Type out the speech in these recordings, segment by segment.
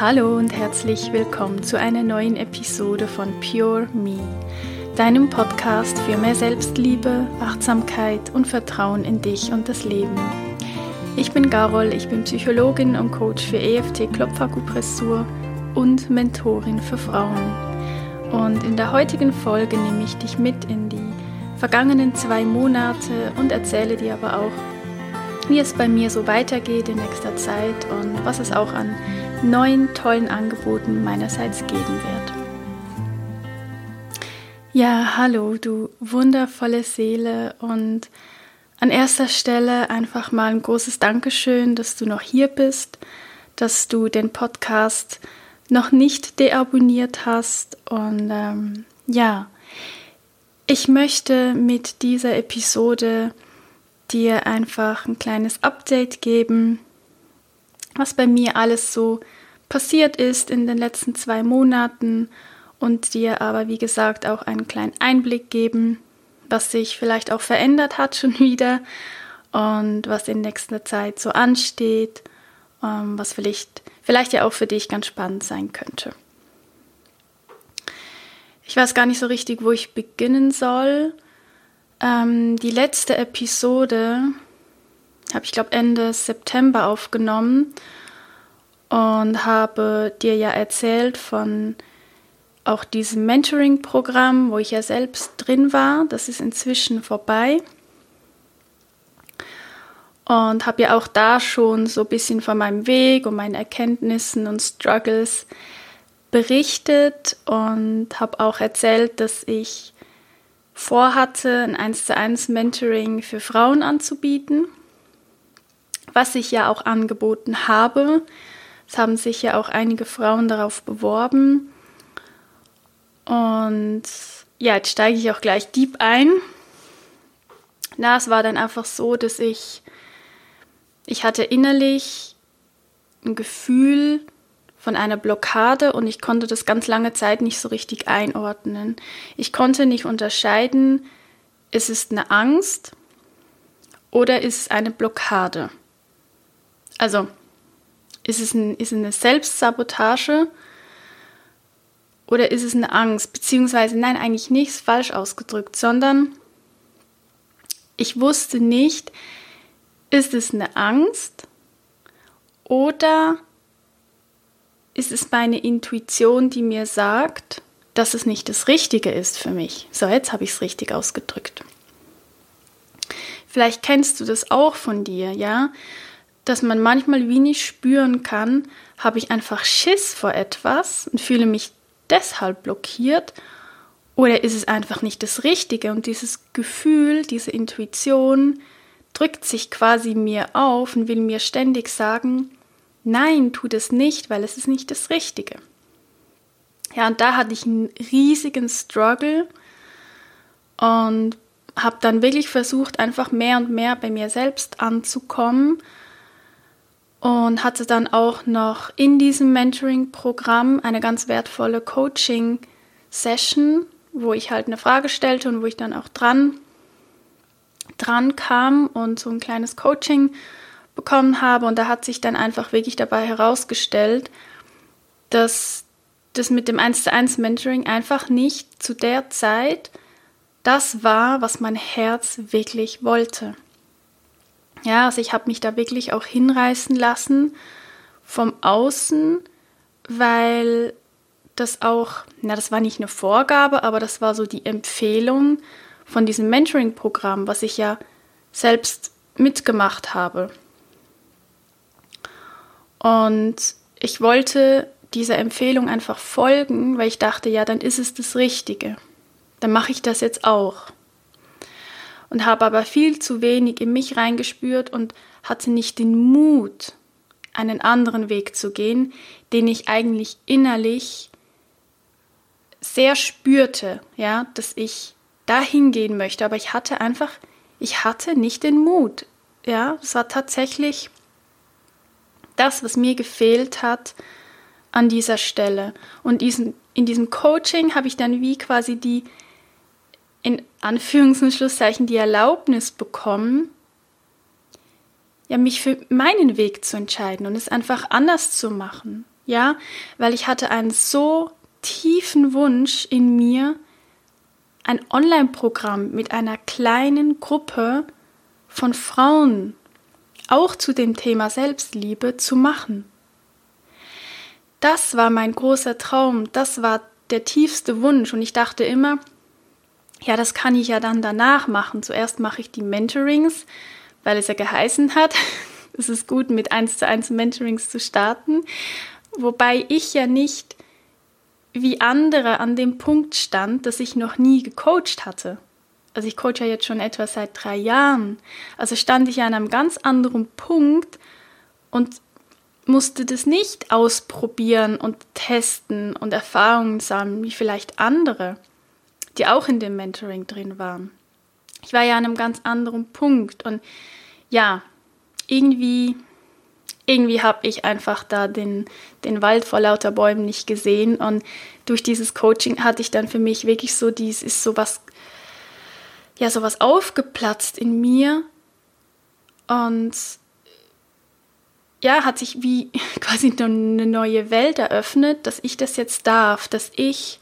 Hallo und herzlich willkommen zu einer neuen Episode von Pure Me, deinem Podcast für mehr Selbstliebe, Achtsamkeit und Vertrauen in dich und das Leben. Ich bin Garol, ich bin Psychologin und Coach für EFT Klopfakupressur und Mentorin für Frauen. Und in der heutigen Folge nehme ich dich mit in die vergangenen zwei Monate und erzähle dir aber auch, wie es bei mir so weitergeht in nächster Zeit und was es auch an neuen tollen Angeboten meinerseits geben wird. Ja, hallo, du wundervolle Seele und an erster Stelle einfach mal ein großes Dankeschön, dass du noch hier bist, dass du den Podcast noch nicht deabonniert hast und ähm, ja, ich möchte mit dieser Episode dir einfach ein kleines Update geben, was bei mir alles so passiert ist in den letzten zwei Monaten und dir aber, wie gesagt, auch einen kleinen Einblick geben, was sich vielleicht auch verändert hat schon wieder und was in nächster Zeit so ansteht, ähm, was vielleicht, vielleicht ja auch für dich ganz spannend sein könnte. Ich weiß gar nicht so richtig, wo ich beginnen soll. Ähm, die letzte Episode habe ich glaube Ende September aufgenommen und habe dir ja erzählt von auch diesem Mentoring-Programm, wo ich ja selbst drin war. Das ist inzwischen vorbei. Und habe ja auch da schon so ein bisschen von meinem Weg und meinen Erkenntnissen und Struggles berichtet und habe auch erzählt, dass ich vorhatte, ein 1 zu 1 Mentoring für Frauen anzubieten, was ich ja auch angeboten habe. Es haben sich ja auch einige Frauen darauf beworben. Und ja, jetzt steige ich auch gleich deep ein. Na, es war dann einfach so, dass ich, ich hatte innerlich ein Gefühl, von einer Blockade und ich konnte das ganz lange Zeit nicht so richtig einordnen. Ich konnte nicht unterscheiden, ist es eine Angst oder ist es eine Blockade. Also ist es, ein, ist es eine Selbstsabotage oder ist es eine Angst? Beziehungsweise, nein, eigentlich nichts falsch ausgedrückt, sondern ich wusste nicht, ist es eine Angst oder ist es meine Intuition, die mir sagt, dass es nicht das Richtige ist für mich. So, jetzt habe ich es richtig ausgedrückt. Vielleicht kennst du das auch von dir, ja? Dass man manchmal wie nicht spüren kann, habe ich einfach Schiss vor etwas und fühle mich deshalb blockiert oder ist es einfach nicht das Richtige und dieses Gefühl, diese Intuition drückt sich quasi mir auf und will mir ständig sagen, Nein, tu das nicht, weil es ist nicht das Richtige. Ja, und da hatte ich einen riesigen Struggle und habe dann wirklich versucht, einfach mehr und mehr bei mir selbst anzukommen und hatte dann auch noch in diesem Mentoring-Programm eine ganz wertvolle Coaching-Session, wo ich halt eine Frage stellte und wo ich dann auch dran, dran kam und so ein kleines Coaching bekommen habe. Und da hat sich dann einfach wirklich dabei herausgestellt, dass das mit dem 1 zu 1 Mentoring einfach nicht zu der Zeit das war, was mein Herz wirklich wollte. Ja, also ich habe mich da wirklich auch hinreißen lassen vom Außen, weil das auch, na, das war nicht eine Vorgabe, aber das war so die Empfehlung von diesem Mentoring-Programm, was ich ja selbst mitgemacht habe. Und ich wollte dieser Empfehlung einfach folgen, weil ich dachte, ja, dann ist es das Richtige. Dann mache ich das jetzt auch. Und habe aber viel zu wenig in mich reingespürt und hatte nicht den Mut, einen anderen Weg zu gehen, den ich eigentlich innerlich sehr spürte, ja, dass ich dahin gehen möchte, aber ich hatte einfach, ich hatte nicht den Mut, ja, es war tatsächlich das, was mir gefehlt hat an dieser Stelle. Und diesen, in diesem Coaching habe ich dann wie quasi die, in Anführungs- und Schlusszeichen, die Erlaubnis bekommen, ja, mich für meinen Weg zu entscheiden und es einfach anders zu machen. Ja, weil ich hatte einen so tiefen Wunsch in mir, ein Online-Programm mit einer kleinen Gruppe von Frauen auch zu dem Thema Selbstliebe zu machen. Das war mein großer Traum, das war der tiefste Wunsch und ich dachte immer, ja, das kann ich ja dann danach machen. Zuerst mache ich die Mentorings, weil es ja geheißen hat, es ist gut, mit 1 zu 1 Mentorings zu starten. Wobei ich ja nicht wie andere an dem Punkt stand, dass ich noch nie gecoacht hatte. Also ich coache ja jetzt schon etwa seit drei Jahren. Also stand ich ja an einem ganz anderen Punkt und musste das nicht ausprobieren und testen und Erfahrungen sammeln, wie vielleicht andere, die auch in dem Mentoring drin waren. Ich war ja an einem ganz anderen Punkt und ja, irgendwie, irgendwie habe ich einfach da den, den Wald vor lauter Bäumen nicht gesehen und durch dieses Coaching hatte ich dann für mich wirklich so, dies ist so was, ja, so was aufgeplatzt in mir und ja, hat sich wie quasi eine neue Welt eröffnet, dass ich das jetzt darf, dass ich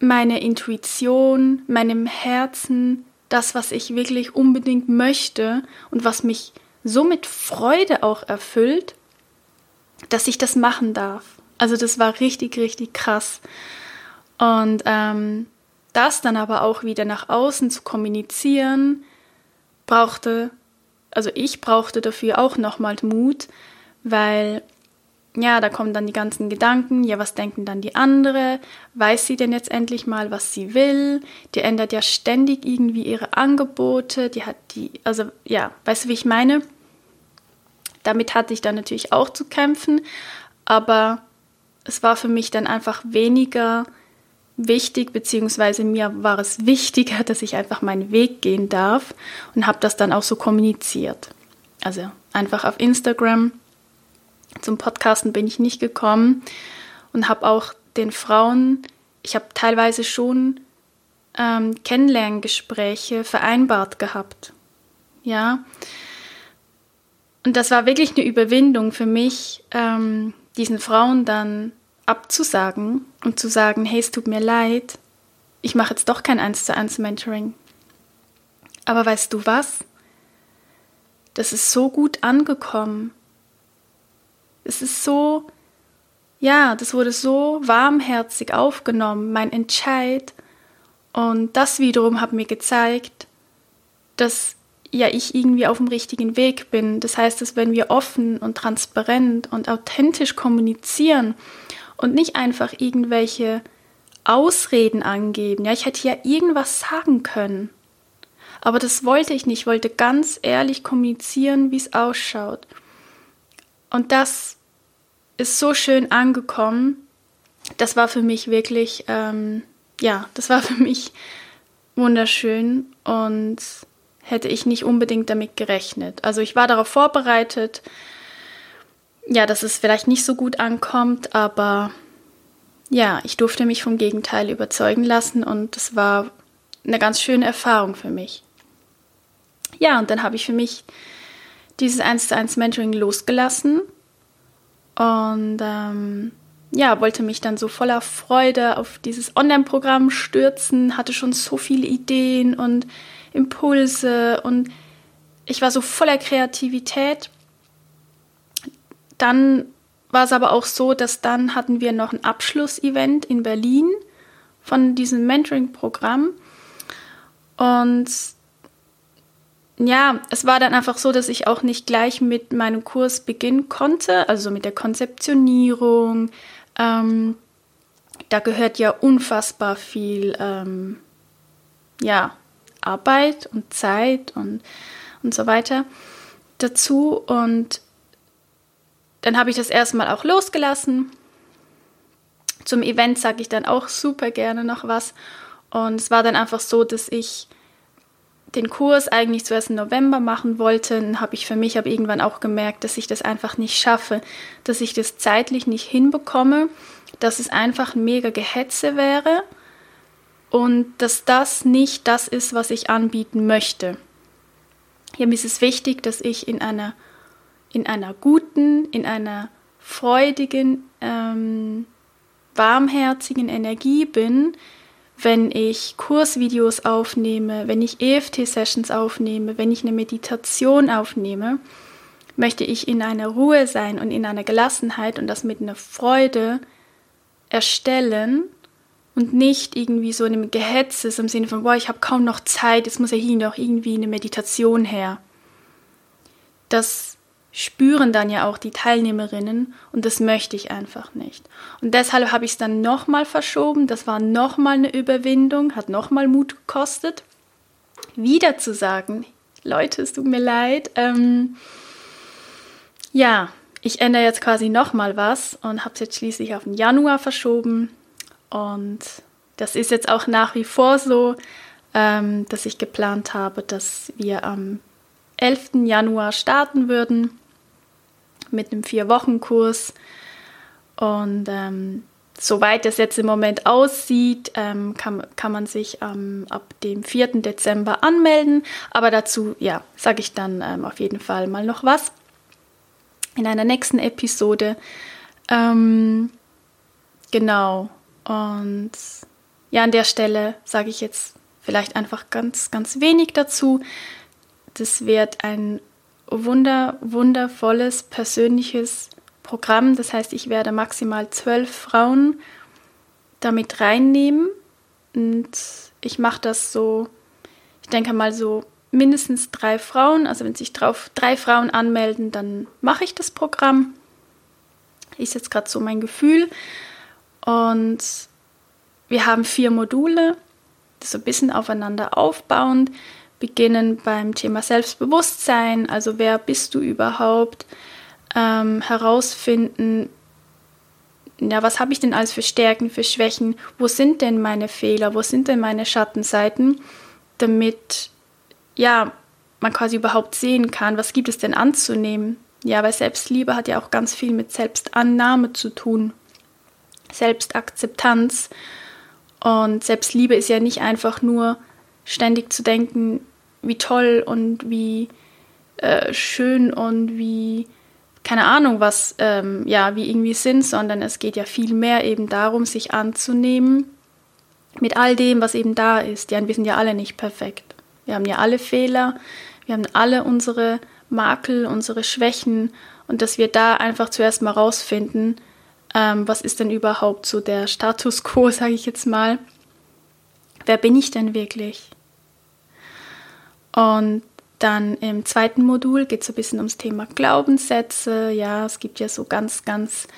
meine Intuition, meinem Herzen, das, was ich wirklich unbedingt möchte und was mich so mit Freude auch erfüllt, dass ich das machen darf. Also das war richtig, richtig krass. Und ähm, das dann aber auch wieder nach außen zu kommunizieren, brauchte also ich brauchte dafür auch nochmal Mut, weil ja, da kommen dann die ganzen Gedanken, ja, was denken dann die andere? Weiß sie denn jetzt endlich mal, was sie will? Die ändert ja ständig irgendwie ihre Angebote, die hat die, also ja, weißt du, wie ich meine? Damit hatte ich dann natürlich auch zu kämpfen, aber es war für mich dann einfach weniger wichtig, beziehungsweise mir war es wichtiger, dass ich einfach meinen Weg gehen darf und habe das dann auch so kommuniziert. Also einfach auf Instagram. Zum Podcasten bin ich nicht gekommen und habe auch den Frauen, ich habe teilweise schon ähm, Kennenlerngespräche vereinbart gehabt. Ja. Und das war wirklich eine Überwindung für mich, ähm, diesen Frauen dann abzusagen und zu sagen, hey, es tut mir leid, ich mache jetzt doch kein 1 zu 1 Mentoring. Aber weißt du was? Das ist so gut angekommen. Es ist so, ja, das wurde so warmherzig aufgenommen, mein Entscheid. Und das wiederum hat mir gezeigt, dass ja ich irgendwie auf dem richtigen Weg bin. Das heißt, dass wenn wir offen und transparent und authentisch kommunizieren und nicht einfach irgendwelche Ausreden angeben. Ja, ich hätte ja irgendwas sagen können. Aber das wollte ich nicht. Ich wollte ganz ehrlich kommunizieren, wie es ausschaut. Und das ist so schön angekommen. Das war für mich wirklich, ähm, ja, das war für mich wunderschön und hätte ich nicht unbedingt damit gerechnet. Also ich war darauf vorbereitet, ja, dass es vielleicht nicht so gut ankommt, aber ja, ich durfte mich vom Gegenteil überzeugen lassen und es war eine ganz schöne Erfahrung für mich. Ja, und dann habe ich für mich dieses 1 zu 1 Mentoring losgelassen und ähm, ja, wollte mich dann so voller Freude auf dieses Online-Programm stürzen, hatte schon so viele Ideen und Impulse und ich war so voller Kreativität dann war es aber auch so, dass dann hatten wir noch ein Abschlussevent in Berlin von diesem Mentoring-Programm. Und ja, es war dann einfach so, dass ich auch nicht gleich mit meinem Kurs beginnen konnte, also mit der Konzeptionierung. Ähm, da gehört ja unfassbar viel ähm, ja, Arbeit und Zeit und, und so weiter dazu. Und dann habe ich das erstmal auch losgelassen. Zum Event sage ich dann auch super gerne noch was. Und es war dann einfach so, dass ich den Kurs eigentlich zuerst im November machen wollte. Habe ich für mich aber irgendwann auch gemerkt, dass ich das einfach nicht schaffe, dass ich das zeitlich nicht hinbekomme, dass es einfach ein mega Gehetze wäre und dass das nicht das ist, was ich anbieten möchte. Hier ist es wichtig, dass ich in einer in einer guten, in einer freudigen, ähm, warmherzigen Energie bin, wenn ich Kursvideos aufnehme, wenn ich EFT-Sessions aufnehme, wenn ich eine Meditation aufnehme, möchte ich in einer Ruhe sein und in einer Gelassenheit und das mit einer Freude erstellen und nicht irgendwie so in einem Gehetze im Sinne von, boah, ich habe kaum noch Zeit, jetzt muss ja hier noch irgendwie eine Meditation her. Das spüren dann ja auch die Teilnehmerinnen und das möchte ich einfach nicht. Und deshalb habe ich es dann nochmal verschoben. Das war nochmal eine Überwindung, hat nochmal Mut gekostet. Wieder zu sagen, Leute, es tut mir leid. Ähm, ja, ich ändere jetzt quasi nochmal was und habe es jetzt schließlich auf den Januar verschoben. Und das ist jetzt auch nach wie vor so, ähm, dass ich geplant habe, dass wir am 11. Januar starten würden mit einem Vier-Wochen-Kurs. Und ähm, soweit es jetzt im Moment aussieht, ähm, kann, kann man sich ähm, ab dem 4. Dezember anmelden. Aber dazu, ja, sage ich dann ähm, auf jeden Fall mal noch was in einer nächsten Episode. Ähm, genau. Und ja, an der Stelle sage ich jetzt vielleicht einfach ganz, ganz wenig dazu. Das wird ein wunder, wundervolles, persönliches Programm. Das heißt, ich werde maximal zwölf Frauen damit reinnehmen. Und ich mache das so, ich denke mal so mindestens drei Frauen. Also wenn sich drauf drei Frauen anmelden, dann mache ich das Programm. Ist jetzt gerade so mein Gefühl. Und wir haben vier Module, so ein bisschen aufeinander aufbauend beginnen beim Thema Selbstbewusstsein, also wer bist du überhaupt, ähm, herausfinden, ja, was habe ich denn alles für Stärken, für Schwächen, wo sind denn meine Fehler, wo sind denn meine Schattenseiten, damit ja, man quasi überhaupt sehen kann, was gibt es denn anzunehmen. Ja, weil Selbstliebe hat ja auch ganz viel mit Selbstannahme zu tun, Selbstakzeptanz. Und Selbstliebe ist ja nicht einfach nur ständig zu denken, wie toll und wie äh, schön und wie keine Ahnung was, ähm, ja, wie irgendwie sind, sondern es geht ja viel mehr eben darum, sich anzunehmen mit all dem, was eben da ist. Ja, wir sind ja alle nicht perfekt. Wir haben ja alle Fehler, wir haben alle unsere Makel, unsere Schwächen und dass wir da einfach zuerst mal rausfinden, ähm, was ist denn überhaupt so der Status quo, sage ich jetzt mal. Wer bin ich denn wirklich? Und dann im zweiten Modul geht es ein bisschen ums Thema Glaubenssätze. Ja, es gibt ja so ganz, ganz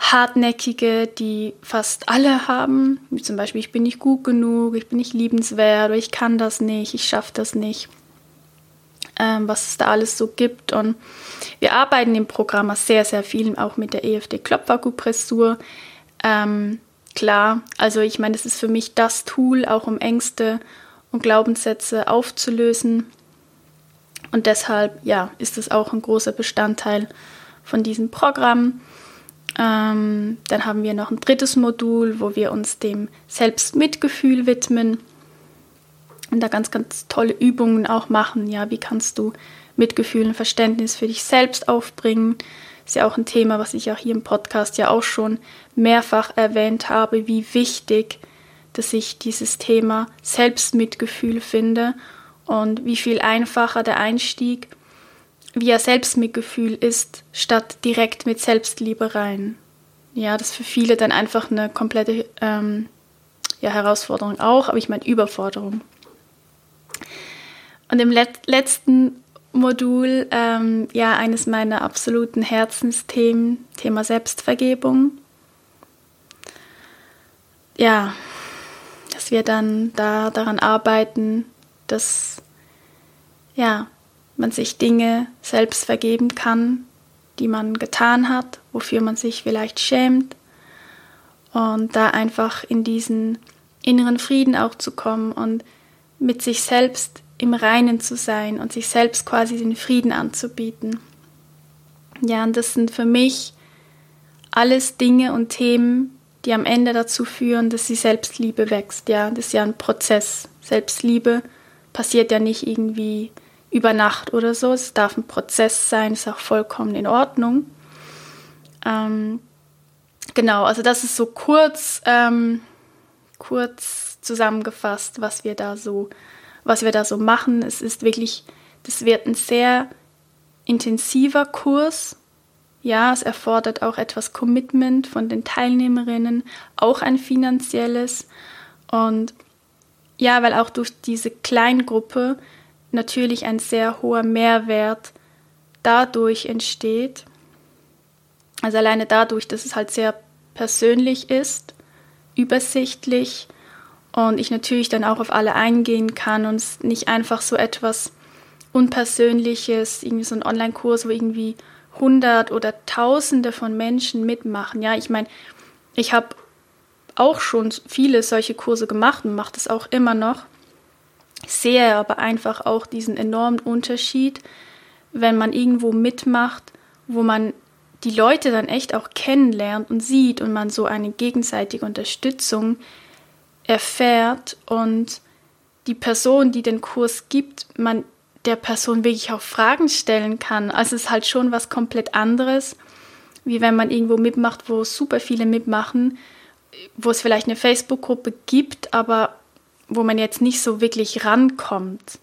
hartnäckige, die fast alle haben. Wie zum Beispiel, ich bin nicht gut genug, ich bin nicht liebenswert oder ich kann das nicht, ich schaffe das nicht. Ähm, was es da alles so gibt. Und wir arbeiten im Programm sehr, sehr viel auch mit der EFD Klopfakupressur. Ähm, klar, also ich meine, das ist für mich das Tool, auch um Ängste und Glaubenssätze aufzulösen. Und deshalb, ja, ist es auch ein großer Bestandteil von diesem Programm. Ähm, dann haben wir noch ein drittes Modul, wo wir uns dem Selbstmitgefühl widmen und da ganz, ganz tolle Übungen auch machen. Ja, wie kannst du Mitgefühl und Verständnis für dich selbst aufbringen? Ist ja auch ein Thema, was ich auch hier im Podcast ja auch schon mehrfach erwähnt habe, wie wichtig dass ich dieses Thema Selbstmitgefühl finde und wie viel einfacher der Einstieg via Selbstmitgefühl ist, statt direkt mit Selbstliebe rein. Ja, das ist für viele dann einfach eine komplette ähm, ja, Herausforderung auch, aber ich meine Überforderung. Und im Let letzten Modul, ähm, ja, eines meiner absoluten Herzensthemen, Thema Selbstvergebung. Ja, wir dann da daran arbeiten, dass ja, man sich Dinge selbst vergeben kann, die man getan hat, wofür man sich vielleicht schämt und da einfach in diesen inneren Frieden auch zu kommen und mit sich selbst im Reinen zu sein und sich selbst quasi den Frieden anzubieten. Ja, und das sind für mich alles Dinge und Themen, die am Ende dazu führen, dass die Selbstliebe wächst. Ja, das ist ja ein Prozess. Selbstliebe passiert ja nicht irgendwie über Nacht oder so. Es darf ein Prozess sein, ist auch vollkommen in Ordnung. Ähm, genau, also das ist so kurz, ähm, kurz zusammengefasst, was wir da so, was wir da so machen. Es ist wirklich, das wird ein sehr intensiver Kurs. Ja, es erfordert auch etwas Commitment von den Teilnehmerinnen, auch ein finanzielles. Und ja, weil auch durch diese Kleingruppe natürlich ein sehr hoher Mehrwert dadurch entsteht. Also alleine dadurch, dass es halt sehr persönlich ist, übersichtlich und ich natürlich dann auch auf alle eingehen kann und es nicht einfach so etwas Unpersönliches, irgendwie so ein Online-Kurs, wo irgendwie hundert oder tausende von Menschen mitmachen. Ja, ich meine, ich habe auch schon viele solche Kurse gemacht und mache das auch immer noch. Sehe aber einfach auch diesen enormen Unterschied, wenn man irgendwo mitmacht, wo man die Leute dann echt auch kennenlernt und sieht und man so eine gegenseitige Unterstützung erfährt und die Person, die den Kurs gibt, man der Person wirklich auch Fragen stellen kann. Also es ist halt schon was komplett anderes, wie wenn man irgendwo mitmacht, wo super viele mitmachen, wo es vielleicht eine Facebook-Gruppe gibt, aber wo man jetzt nicht so wirklich rankommt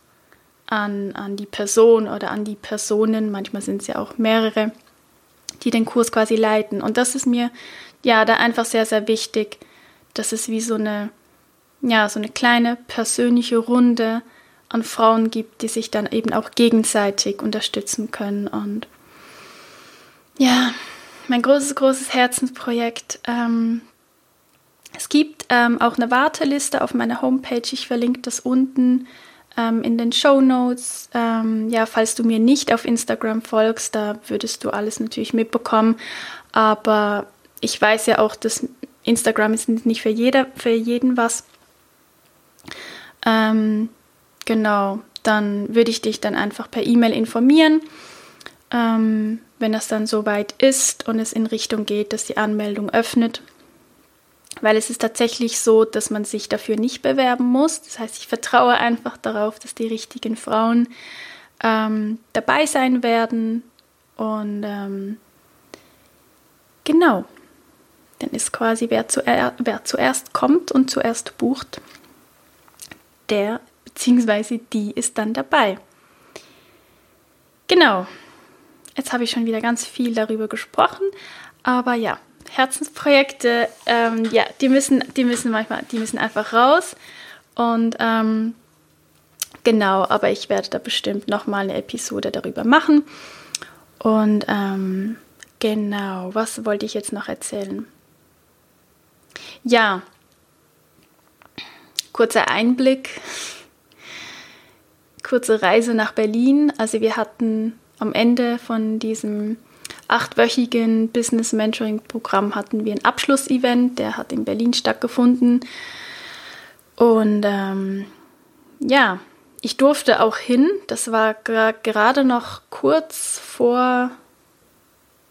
an, an die Person oder an die Personen. Manchmal sind es ja auch mehrere, die den Kurs quasi leiten. Und das ist mir ja da einfach sehr, sehr wichtig, dass es wie so eine, ja, so eine kleine persönliche Runde an Frauen gibt, die sich dann eben auch gegenseitig unterstützen können. Und ja, mein großes, großes Herzensprojekt. Ähm, es gibt ähm, auch eine Warteliste auf meiner Homepage. Ich verlinke das unten ähm, in den Show Notes. Ähm, ja, falls du mir nicht auf Instagram folgst, da würdest du alles natürlich mitbekommen. Aber ich weiß ja auch, dass Instagram ist nicht für, jeder, für jeden was. Ähm, Genau, dann würde ich dich dann einfach per E-Mail informieren, ähm, wenn das dann soweit ist und es in Richtung geht, dass die Anmeldung öffnet. Weil es ist tatsächlich so, dass man sich dafür nicht bewerben muss. Das heißt, ich vertraue einfach darauf, dass die richtigen Frauen ähm, dabei sein werden. Und ähm, genau, dann ist quasi, wer, zuer wer zuerst kommt und zuerst bucht, der beziehungsweise die ist dann dabei. Genau, jetzt habe ich schon wieder ganz viel darüber gesprochen, aber ja, Herzensprojekte, ähm, ja, die müssen, die müssen manchmal, die müssen einfach raus und ähm, genau, aber ich werde da bestimmt nochmal eine Episode darüber machen und ähm, genau, was wollte ich jetzt noch erzählen? Ja, kurzer Einblick kurze Reise nach Berlin. Also wir hatten am Ende von diesem achtwöchigen Business Mentoring Programm hatten wir ein Abschlussevent, der hat in Berlin stattgefunden. Und ähm, ja, ich durfte auch hin. Das war gerade noch kurz vor,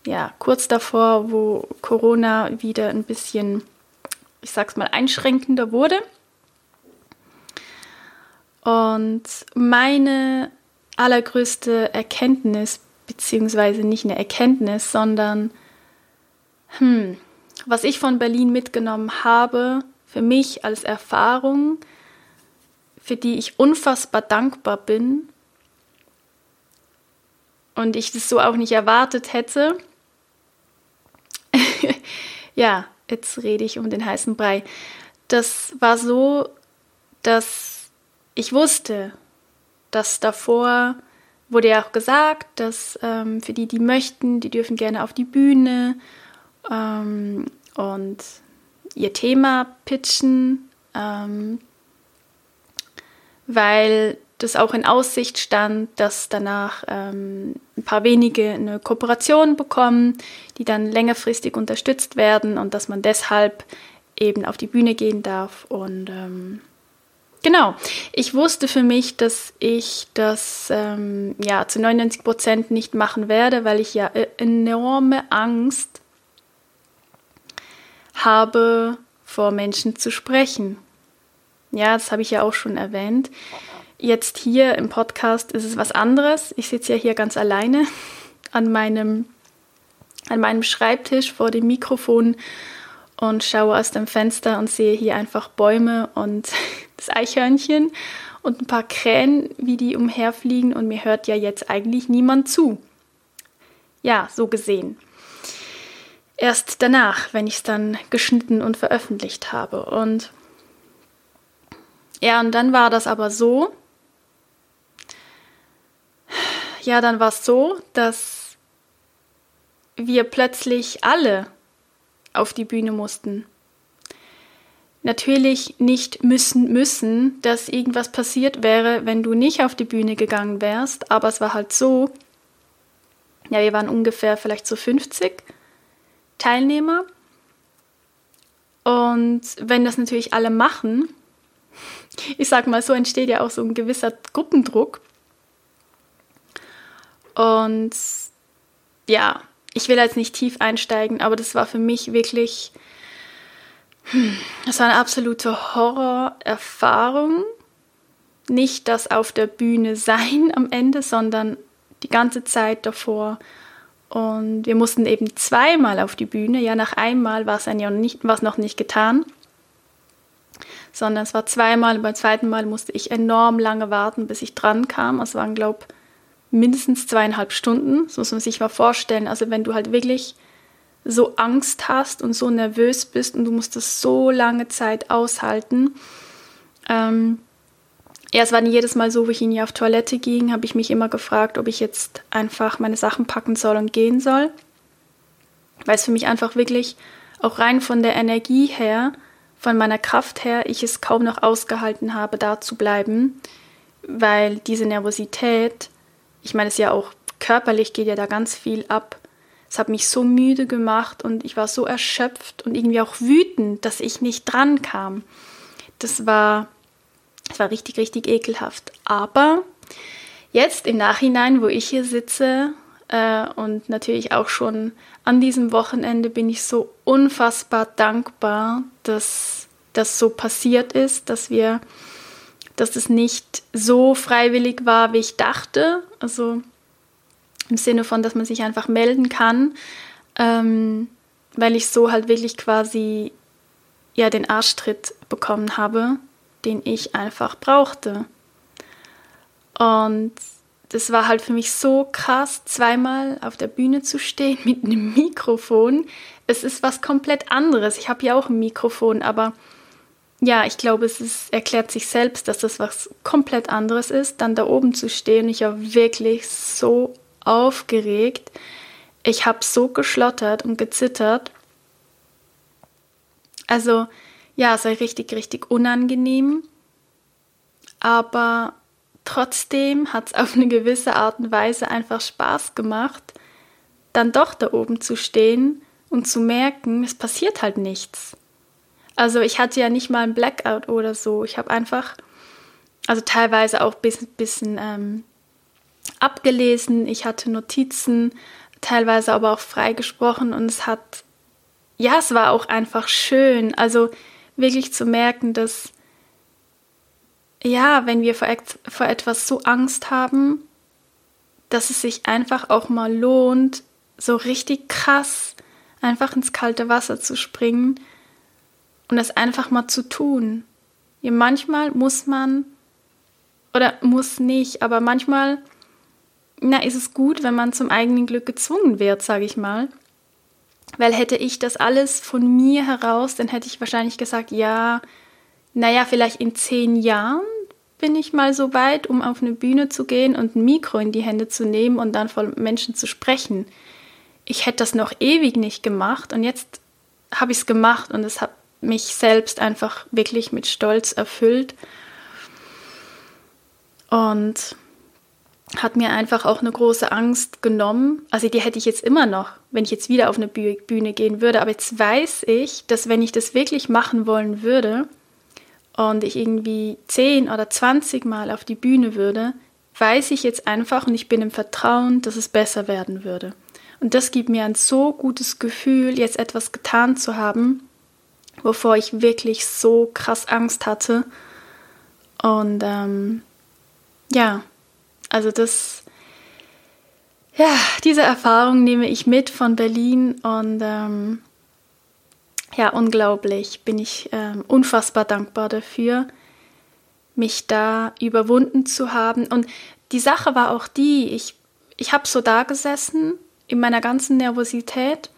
ja, kurz davor, wo Corona wieder ein bisschen, ich sag's mal, einschränkender wurde. Und meine allergrößte Erkenntnis, beziehungsweise nicht eine Erkenntnis, sondern hm, was ich von Berlin mitgenommen habe, für mich als Erfahrung, für die ich unfassbar dankbar bin und ich das so auch nicht erwartet hätte. ja, jetzt rede ich um den heißen Brei. Das war so, dass ich wusste, dass davor wurde ja auch gesagt, dass ähm, für die, die möchten, die dürfen gerne auf die Bühne ähm, und ihr Thema pitchen, ähm, weil das auch in Aussicht stand, dass danach ähm, ein paar wenige eine Kooperation bekommen, die dann längerfristig unterstützt werden und dass man deshalb eben auf die Bühne gehen darf und ähm, Genau. Ich wusste für mich, dass ich das ähm, ja, zu 99 Prozent nicht machen werde, weil ich ja e-, enorme Angst habe, vor Menschen zu sprechen. Ja, das habe ich ja auch schon erwähnt. Jetzt hier im Podcast ist es was anderes. Ich sitze ja hier ganz alleine an meinem an meinem Schreibtisch vor dem Mikrofon und schaue aus dem Fenster und sehe hier einfach Bäume und das Eichhörnchen und ein paar Krähen, wie die umherfliegen und mir hört ja jetzt eigentlich niemand zu. Ja, so gesehen. Erst danach, wenn ich es dann geschnitten und veröffentlicht habe. Und ja, und dann war das aber so. Ja, dann war es so, dass wir plötzlich alle auf die Bühne mussten. Natürlich nicht müssen müssen, dass irgendwas passiert wäre, wenn du nicht auf die Bühne gegangen wärst, aber es war halt so, ja, wir waren ungefähr vielleicht so 50 Teilnehmer. Und wenn das natürlich alle machen, ich sag mal, so entsteht ja auch so ein gewisser Gruppendruck. Und ja, ich will jetzt nicht tief einsteigen, aber das war für mich wirklich, das war eine absolute Horrorerfahrung. Nicht das auf der Bühne sein am Ende, sondern die ganze Zeit davor. Und wir mussten eben zweimal auf die Bühne. Ja, nach einmal war es ja nicht, war es noch nicht getan, sondern es war zweimal. Beim zweiten Mal musste ich enorm lange warten, bis ich dran kam. Es waren, glaube ich, mindestens zweieinhalb Stunden. So muss man sich mal vorstellen. Also wenn du halt wirklich so Angst hast und so nervös bist und du musst das so lange Zeit aushalten. Ähm, ja, es war jedes Mal so, wo ich ihn auf Toilette ging, habe ich mich immer gefragt, ob ich jetzt einfach meine Sachen packen soll und gehen soll. Weil es für mich einfach wirklich auch rein von der Energie her, von meiner Kraft her, ich es kaum noch ausgehalten habe, da zu bleiben, weil diese Nervosität ich meine, es ja auch körperlich geht ja da ganz viel ab. Es hat mich so müde gemacht und ich war so erschöpft und irgendwie auch wütend, dass ich nicht dran kam. Das war, das war richtig, richtig ekelhaft. Aber jetzt im Nachhinein, wo ich hier sitze äh, und natürlich auch schon an diesem Wochenende, bin ich so unfassbar dankbar, dass das so passiert ist, dass wir dass es nicht so freiwillig war, wie ich dachte. Also im Sinne von, dass man sich einfach melden kann, ähm, weil ich so halt wirklich quasi ja den Arschtritt bekommen habe, den ich einfach brauchte. Und das war halt für mich so krass, zweimal auf der Bühne zu stehen mit einem Mikrofon. Es ist was komplett anderes. Ich habe ja auch ein Mikrofon, aber ja, ich glaube, es ist, erklärt sich selbst, dass das was komplett anderes ist, dann da oben zu stehen. Ich war wirklich so aufgeregt. Ich habe so geschlottert und gezittert. Also, ja, es war richtig, richtig unangenehm. Aber trotzdem hat es auf eine gewisse Art und Weise einfach Spaß gemacht, dann doch da oben zu stehen und zu merken, es passiert halt nichts. Also ich hatte ja nicht mal ein Blackout oder so. Ich habe einfach, also teilweise auch ein bisschen, bisschen ähm, abgelesen. Ich hatte Notizen, teilweise aber auch freigesprochen und es hat, ja, es war auch einfach schön. Also wirklich zu merken, dass, ja, wenn wir vor, vor etwas so Angst haben, dass es sich einfach auch mal lohnt, so richtig krass einfach ins kalte Wasser zu springen und das einfach mal zu tun. Ja, manchmal muss man oder muss nicht, aber manchmal na, ist es gut, wenn man zum eigenen Glück gezwungen wird, sage ich mal. Weil hätte ich das alles von mir heraus, dann hätte ich wahrscheinlich gesagt, ja, naja, vielleicht in zehn Jahren bin ich mal so weit, um auf eine Bühne zu gehen und ein Mikro in die Hände zu nehmen und dann vor Menschen zu sprechen. Ich hätte das noch ewig nicht gemacht und jetzt habe ich es gemacht und es hat mich selbst einfach wirklich mit Stolz erfüllt und hat mir einfach auch eine große Angst genommen. Also die hätte ich jetzt immer noch, wenn ich jetzt wieder auf eine Bühne gehen würde. Aber jetzt weiß ich, dass wenn ich das wirklich machen wollen würde und ich irgendwie 10 oder 20 Mal auf die Bühne würde, weiß ich jetzt einfach und ich bin im Vertrauen, dass es besser werden würde. Und das gibt mir ein so gutes Gefühl, jetzt etwas getan zu haben, wovor ich wirklich so krass Angst hatte. Und ähm, ja, also das, ja, diese Erfahrung nehme ich mit von Berlin und ähm, ja, unglaublich bin ich ähm, unfassbar dankbar dafür, mich da überwunden zu haben. Und die Sache war auch die, ich, ich habe so da gesessen in meiner ganzen Nervosität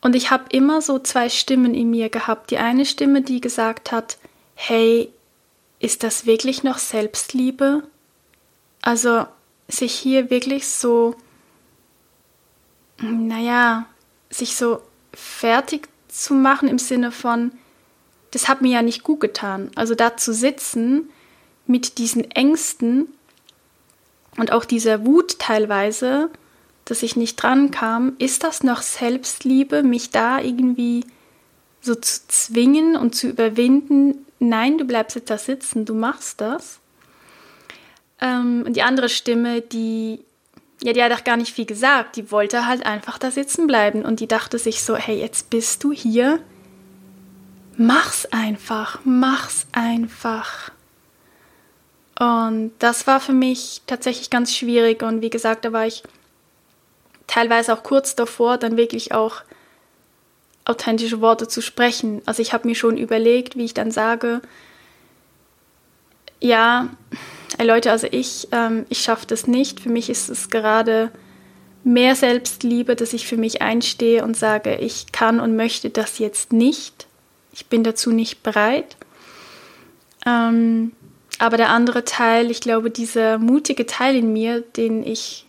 und ich habe immer so zwei Stimmen in mir gehabt. Die eine Stimme, die gesagt hat, hey, ist das wirklich noch Selbstliebe? Also sich hier wirklich so naja, sich so fertig zu machen im Sinne von, das hat mir ja nicht gut getan. Also da zu sitzen mit diesen Ängsten und auch dieser Wut teilweise, dass ich nicht dran kam, ist das noch Selbstliebe, mich da irgendwie so zu zwingen und zu überwinden? Nein, du bleibst jetzt da sitzen, du machst das. Ähm, und die andere Stimme, die ja, die hat auch gar nicht viel gesagt. Die wollte halt einfach da sitzen bleiben. Und die dachte sich so, hey, jetzt bist du hier. Mach's einfach, mach's einfach. Und das war für mich tatsächlich ganz schwierig. Und wie gesagt, da war ich teilweise auch kurz davor, dann wirklich auch authentische Worte zu sprechen. Also ich habe mir schon überlegt, wie ich dann sage, ja, Ey Leute, also ich, ähm, ich schaffe das nicht. Für mich ist es gerade mehr Selbstliebe, dass ich für mich einstehe und sage, ich kann und möchte das jetzt nicht. Ich bin dazu nicht bereit. Ähm, aber der andere Teil, ich glaube, dieser mutige Teil in mir, den ich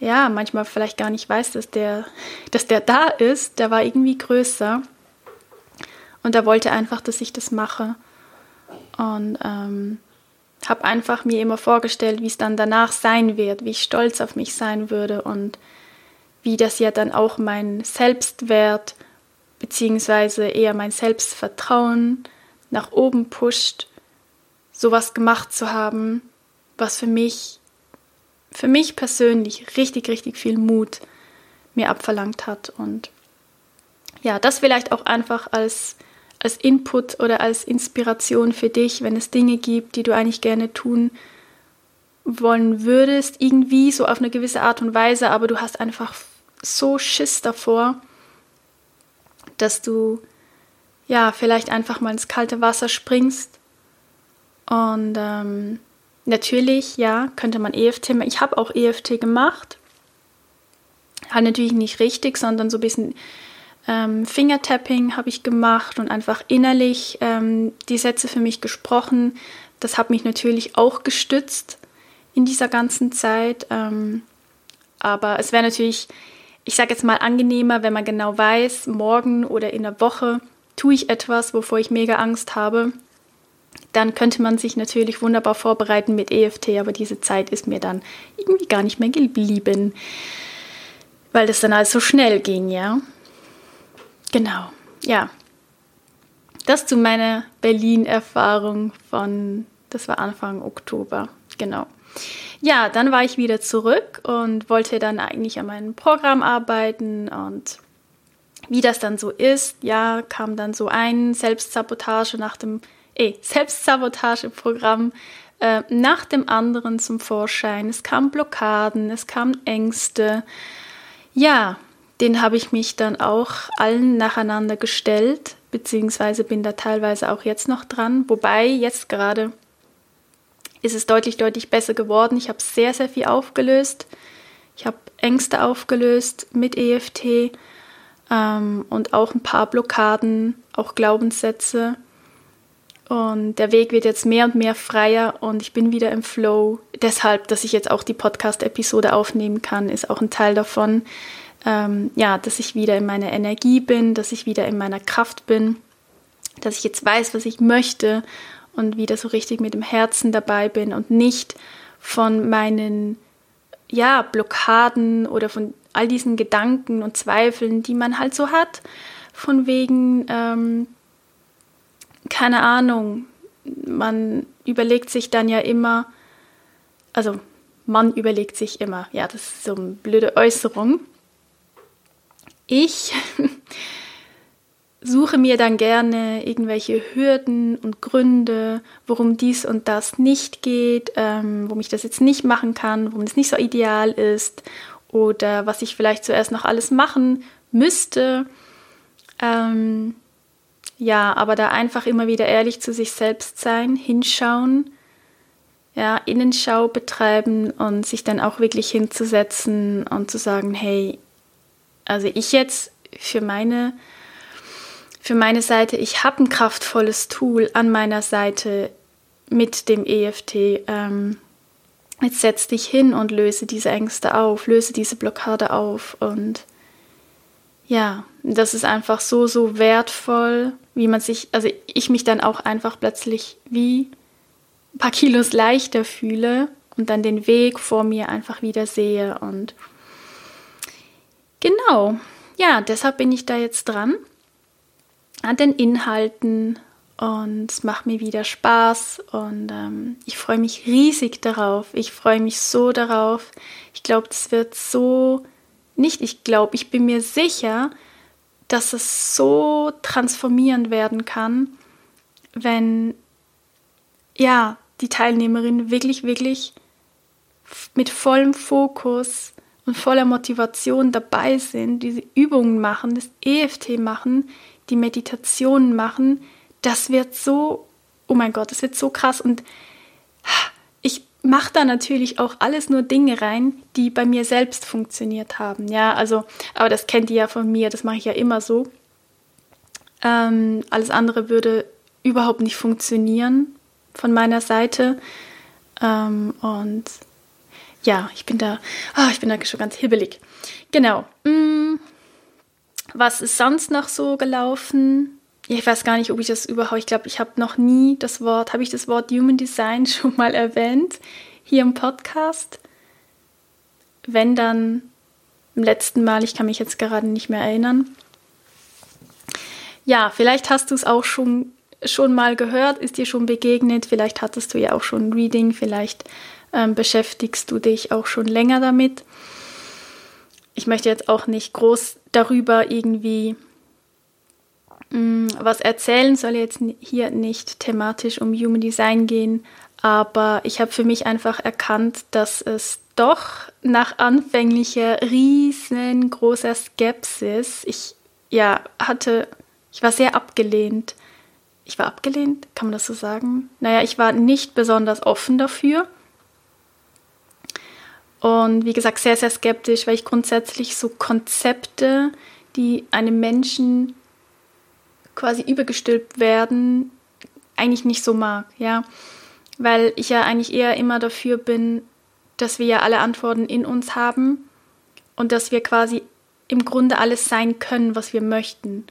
ja manchmal vielleicht gar nicht weiß, dass der, dass der da ist, der war irgendwie größer. Und er wollte einfach, dass ich das mache. Und ähm, habe einfach mir immer vorgestellt, wie es dann danach sein wird, wie ich stolz auf mich sein würde und wie das ja dann auch mein Selbstwert beziehungsweise eher mein Selbstvertrauen nach oben pusht, sowas gemacht zu haben, was für mich, für mich persönlich richtig, richtig viel Mut mir abverlangt hat. Und ja, das vielleicht auch einfach als als Input oder als Inspiration für dich, wenn es Dinge gibt, die du eigentlich gerne tun wollen würdest, irgendwie so auf eine gewisse Art und Weise, aber du hast einfach so Schiss davor, dass du ja vielleicht einfach mal ins kalte Wasser springst. Und ähm, natürlich, ja, könnte man EFT machen. Ich habe auch EFT gemacht. Halt natürlich nicht richtig, sondern so ein bisschen ähm, Fingertapping habe ich gemacht und einfach innerlich ähm, die Sätze für mich gesprochen. Das hat mich natürlich auch gestützt in dieser ganzen Zeit. Ähm, aber es wäre natürlich, ich sage jetzt mal, angenehmer, wenn man genau weiß, morgen oder in der Woche tue ich etwas, wovor ich mega Angst habe. Dann könnte man sich natürlich wunderbar vorbereiten mit EFT, aber diese Zeit ist mir dann irgendwie gar nicht mehr geblieben, weil das dann alles so schnell ging, ja. Genau, ja. Das zu meiner Berlin-Erfahrung von, das war Anfang Oktober, genau. Ja, dann war ich wieder zurück und wollte dann eigentlich an meinem Programm arbeiten und wie das dann so ist, ja, kam dann so ein Selbstsabotage nach dem, eh, Selbstsabotageprogramm äh, nach dem anderen zum Vorschein. Es kamen Blockaden, es kamen Ängste. Ja, den habe ich mich dann auch allen nacheinander gestellt, beziehungsweise bin da teilweise auch jetzt noch dran. Wobei jetzt gerade ist es deutlich, deutlich besser geworden. Ich habe sehr, sehr viel aufgelöst. Ich habe Ängste aufgelöst mit EFT ähm, und auch ein paar Blockaden, auch Glaubenssätze. Und der Weg wird jetzt mehr und mehr freier und ich bin wieder im Flow. Deshalb, dass ich jetzt auch die Podcast-Episode aufnehmen kann, ist auch ein Teil davon ähm, ja, dass ich wieder in meiner Energie bin, dass ich wieder in meiner Kraft bin, dass ich jetzt weiß, was ich möchte und wieder so richtig mit dem Herzen dabei bin und nicht von meinen ja, Blockaden oder von all diesen Gedanken und Zweifeln, die man halt so hat, von wegen, ähm, keine Ahnung, man überlegt sich dann ja immer, also man überlegt sich immer, ja, das ist so eine blöde Äußerung, ich suche mir dann gerne irgendwelche Hürden und Gründe, warum dies und das nicht geht, ähm, warum ich das jetzt nicht machen kann, warum es nicht so ideal ist oder was ich vielleicht zuerst noch alles machen müsste. Ähm, ja, aber da einfach immer wieder ehrlich zu sich selbst sein, hinschauen, ja, Innenschau betreiben und sich dann auch wirklich hinzusetzen und zu sagen, hey, also ich jetzt für meine für meine Seite, ich habe ein kraftvolles Tool an meiner Seite mit dem EFT. Ähm, jetzt setz dich hin und löse diese Ängste auf, löse diese Blockade auf und ja, das ist einfach so, so wertvoll, wie man sich, also ich mich dann auch einfach plötzlich wie ein paar Kilos leichter fühle und dann den Weg vor mir einfach wieder sehe. Und genau, ja, deshalb bin ich da jetzt dran an den Inhalten und es macht mir wieder Spaß und ähm, ich freue mich riesig darauf. Ich freue mich so darauf. Ich glaube, das wird so nicht, ich glaube, ich bin mir sicher, dass es so transformierend werden kann, wenn ja, die Teilnehmerinnen wirklich, wirklich mit vollem Fokus und voller Motivation dabei sind, diese Übungen machen, das EFT machen, die Meditationen machen. Das wird so, oh mein Gott, das wird so krass und mache da natürlich auch alles nur Dinge rein, die bei mir selbst funktioniert haben. Ja, also, aber das kennt ihr ja von mir, das mache ich ja immer so. Ähm, alles andere würde überhaupt nicht funktionieren von meiner Seite. Ähm, und ja, ich bin da, oh, ich bin da schon ganz hibbelig. Genau. Mm, was ist sonst noch so gelaufen? ich weiß gar nicht, ob ich das überhaupt, ich glaube, ich habe noch nie das Wort, habe ich das Wort Human Design schon mal erwähnt hier im Podcast? Wenn dann im letzten Mal, ich kann mich jetzt gerade nicht mehr erinnern. Ja, vielleicht hast du es auch schon, schon mal gehört, ist dir schon begegnet, vielleicht hattest du ja auch schon ein Reading, vielleicht ähm, beschäftigst du dich auch schon länger damit. Ich möchte jetzt auch nicht groß darüber irgendwie Mm, was erzählen soll jetzt hier nicht thematisch um Human Design gehen, aber ich habe für mich einfach erkannt, dass es doch nach anfänglicher riesengroßer Skepsis, ich ja hatte, ich war sehr abgelehnt. Ich war abgelehnt, kann man das so sagen? Naja, ich war nicht besonders offen dafür. Und wie gesagt, sehr, sehr skeptisch, weil ich grundsätzlich so Konzepte, die einem Menschen quasi übergestülpt werden, eigentlich nicht so mag, ja. Weil ich ja eigentlich eher immer dafür bin, dass wir ja alle Antworten in uns haben und dass wir quasi im Grunde alles sein können, was wir möchten.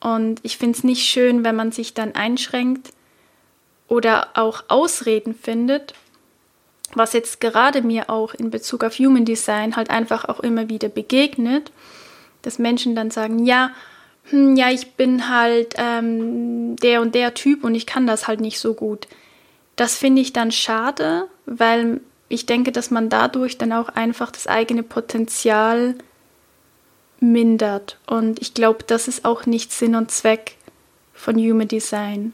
Und ich finde es nicht schön, wenn man sich dann einschränkt oder auch Ausreden findet, was jetzt gerade mir auch in Bezug auf Human Design halt einfach auch immer wieder begegnet, dass Menschen dann sagen, ja, hm, ja, ich bin halt ähm, der und der Typ und ich kann das halt nicht so gut. Das finde ich dann schade, weil ich denke, dass man dadurch dann auch einfach das eigene Potenzial mindert. Und ich glaube, das ist auch nicht Sinn und Zweck von Human Design.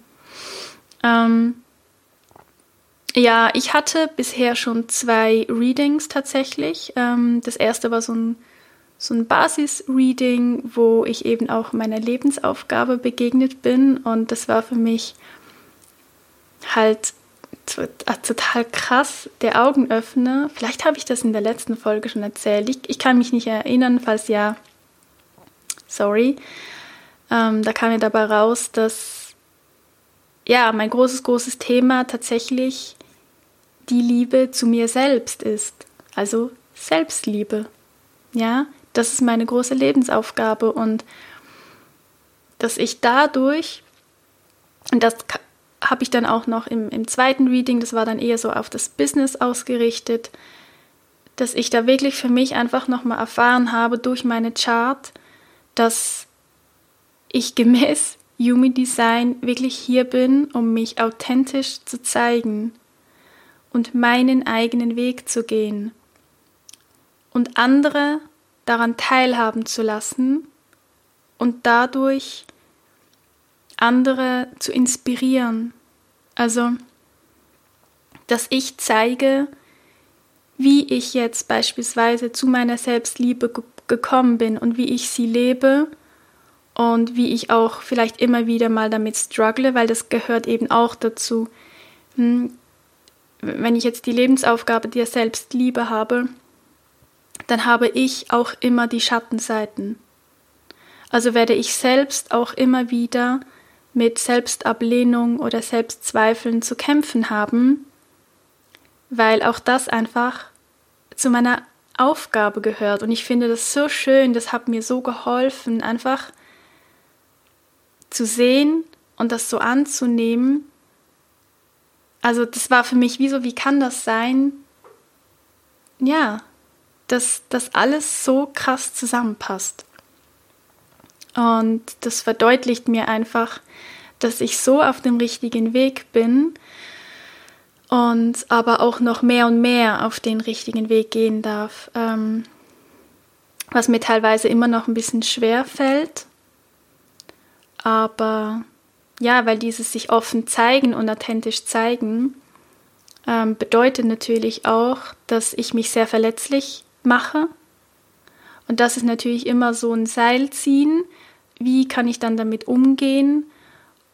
Ähm, ja, ich hatte bisher schon zwei Readings tatsächlich. Ähm, das erste war so ein so ein Basis-Reading, wo ich eben auch meiner Lebensaufgabe begegnet bin. Und das war für mich halt ah, total krass, der Augenöffner. Vielleicht habe ich das in der letzten Folge schon erzählt. Ich, ich kann mich nicht erinnern, falls ja, sorry. Ähm, da kam mir dabei raus, dass ja, mein großes, großes Thema tatsächlich die Liebe zu mir selbst ist. Also Selbstliebe. Ja, das ist meine große Lebensaufgabe und dass ich dadurch, und das habe ich dann auch noch im, im zweiten Reading, das war dann eher so auf das Business ausgerichtet, dass ich da wirklich für mich einfach nochmal erfahren habe durch meine Chart, dass ich gemäß Human Design wirklich hier bin, um mich authentisch zu zeigen und meinen eigenen Weg zu gehen und andere daran teilhaben zu lassen und dadurch andere zu inspirieren. Also, dass ich zeige, wie ich jetzt beispielsweise zu meiner Selbstliebe ge gekommen bin und wie ich sie lebe und wie ich auch vielleicht immer wieder mal damit struggle, weil das gehört eben auch dazu. Wenn ich jetzt die Lebensaufgabe der Selbstliebe habe, dann habe ich auch immer die Schattenseiten. Also werde ich selbst auch immer wieder mit Selbstablehnung oder Selbstzweifeln zu kämpfen haben, weil auch das einfach zu meiner Aufgabe gehört. Und ich finde das so schön, das hat mir so geholfen, einfach zu sehen und das so anzunehmen. Also das war für mich wie so, wie kann das sein? Ja, dass das alles so krass zusammenpasst. Und das verdeutlicht mir einfach, dass ich so auf dem richtigen Weg bin und aber auch noch mehr und mehr auf den richtigen Weg gehen darf. Ähm, was mir teilweise immer noch ein bisschen schwer fällt. Aber ja, weil dieses sich offen zeigen und authentisch zeigen ähm, bedeutet natürlich auch, dass ich mich sehr verletzlich mache. Und das ist natürlich immer so ein Seil ziehen, wie kann ich dann damit umgehen?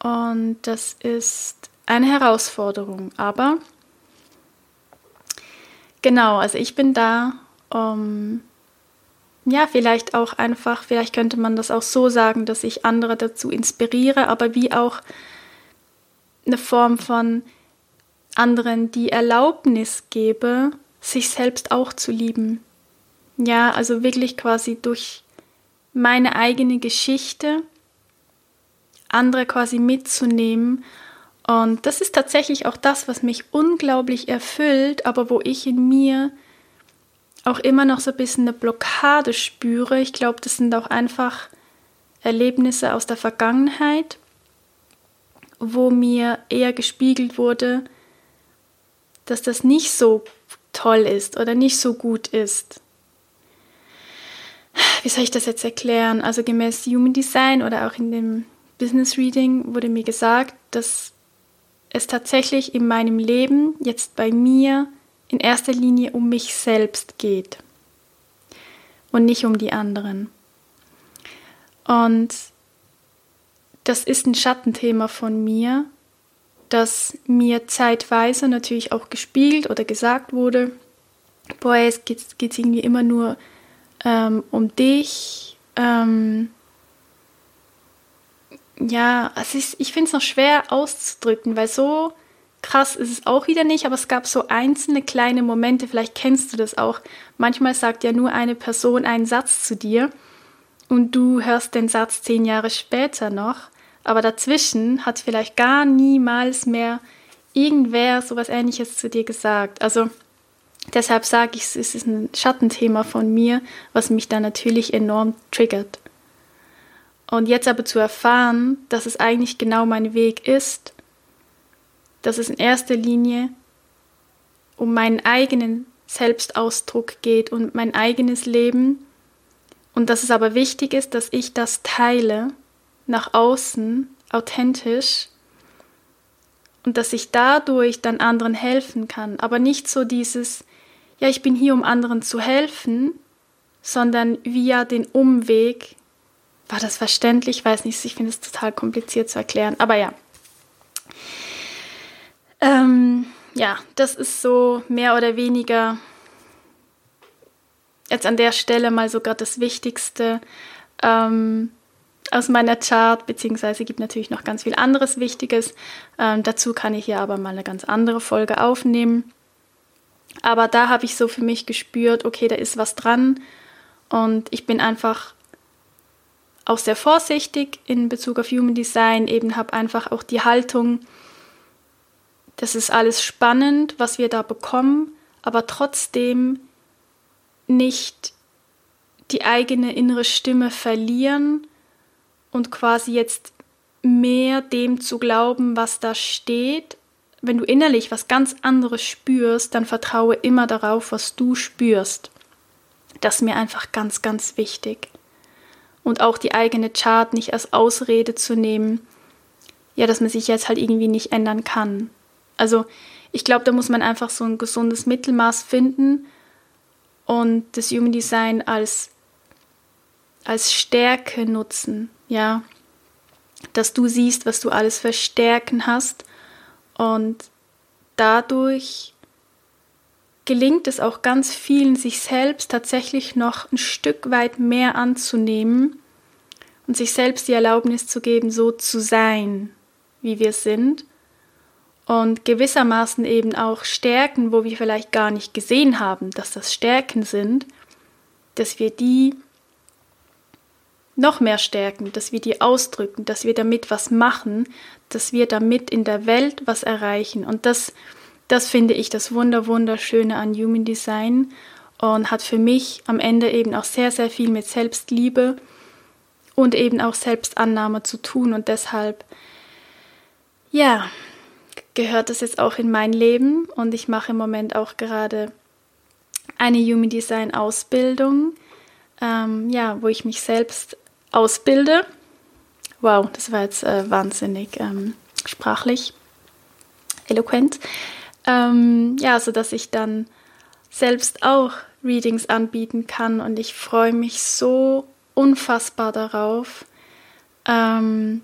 Und das ist eine Herausforderung. Aber genau, also ich bin da, um ja, vielleicht auch einfach, vielleicht könnte man das auch so sagen, dass ich andere dazu inspiriere, aber wie auch eine Form von anderen die Erlaubnis gebe, sich selbst auch zu lieben. Ja, also wirklich quasi durch meine eigene Geschichte andere quasi mitzunehmen. Und das ist tatsächlich auch das, was mich unglaublich erfüllt, aber wo ich in mir auch immer noch so ein bisschen eine Blockade spüre. Ich glaube, das sind auch einfach Erlebnisse aus der Vergangenheit, wo mir eher gespiegelt wurde, dass das nicht so toll ist oder nicht so gut ist wie soll ich das jetzt erklären? Also gemäß Human Design oder auch in dem Business Reading wurde mir gesagt, dass es tatsächlich in meinem Leben, jetzt bei mir, in erster Linie um mich selbst geht und nicht um die anderen. Und das ist ein Schattenthema von mir, das mir zeitweise natürlich auch gespiegelt oder gesagt wurde, boah, es geht, geht irgendwie immer nur ähm, um dich. Ähm, ja, es ist, ich finde es noch schwer auszudrücken, weil so krass ist es auch wieder nicht, aber es gab so einzelne kleine Momente, vielleicht kennst du das auch. Manchmal sagt ja nur eine Person einen Satz zu dir und du hörst den Satz zehn Jahre später noch, aber dazwischen hat vielleicht gar niemals mehr irgendwer sowas ähnliches zu dir gesagt. Also Deshalb sage ich, es ist ein Schattenthema von mir, was mich da natürlich enorm triggert. Und jetzt aber zu erfahren, dass es eigentlich genau mein Weg ist, dass es in erster Linie um meinen eigenen Selbstausdruck geht und mein eigenes Leben und dass es aber wichtig ist, dass ich das teile nach außen, authentisch und dass ich dadurch dann anderen helfen kann, aber nicht so dieses ja, ich bin hier, um anderen zu helfen, sondern via den Umweg. War das verständlich? Ich weiß nicht, ich finde es total kompliziert zu erklären. Aber ja. Ähm, ja, das ist so mehr oder weniger jetzt an der Stelle mal sogar das Wichtigste ähm, aus meiner Chart, beziehungsweise gibt natürlich noch ganz viel anderes Wichtiges. Ähm, dazu kann ich hier aber mal eine ganz andere Folge aufnehmen. Aber da habe ich so für mich gespürt, okay, da ist was dran. Und ich bin einfach auch sehr vorsichtig in Bezug auf Human Design, eben habe einfach auch die Haltung, das ist alles spannend, was wir da bekommen, aber trotzdem nicht die eigene innere Stimme verlieren und quasi jetzt mehr dem zu glauben, was da steht, wenn du innerlich was ganz anderes spürst, dann vertraue immer darauf, was du spürst. Das ist mir einfach ganz, ganz wichtig. Und auch die eigene Chart nicht als Ausrede zu nehmen, ja, dass man sich jetzt halt irgendwie nicht ändern kann. Also ich glaube, da muss man einfach so ein gesundes Mittelmaß finden und das Human Design als, als Stärke nutzen, ja. Dass du siehst, was du alles für Stärken hast und dadurch gelingt es auch ganz vielen, sich selbst tatsächlich noch ein Stück weit mehr anzunehmen und sich selbst die Erlaubnis zu geben, so zu sein, wie wir sind und gewissermaßen eben auch Stärken, wo wir vielleicht gar nicht gesehen haben, dass das Stärken sind, dass wir die noch mehr stärken, dass wir die ausdrücken, dass wir damit was machen, dass wir damit in der Welt was erreichen. Und das, das finde ich das Wunder, Wunderschöne an Human Design und hat für mich am Ende eben auch sehr, sehr viel mit Selbstliebe und eben auch Selbstannahme zu tun. Und deshalb, ja, gehört das jetzt auch in mein Leben und ich mache im Moment auch gerade eine Human Design Ausbildung, ähm, ja, wo ich mich selbst ausbilde. Wow, das war jetzt äh, wahnsinnig ähm, sprachlich, eloquent. Ähm, ja, so dass ich dann selbst auch Readings anbieten kann und ich freue mich so unfassbar darauf. Ähm,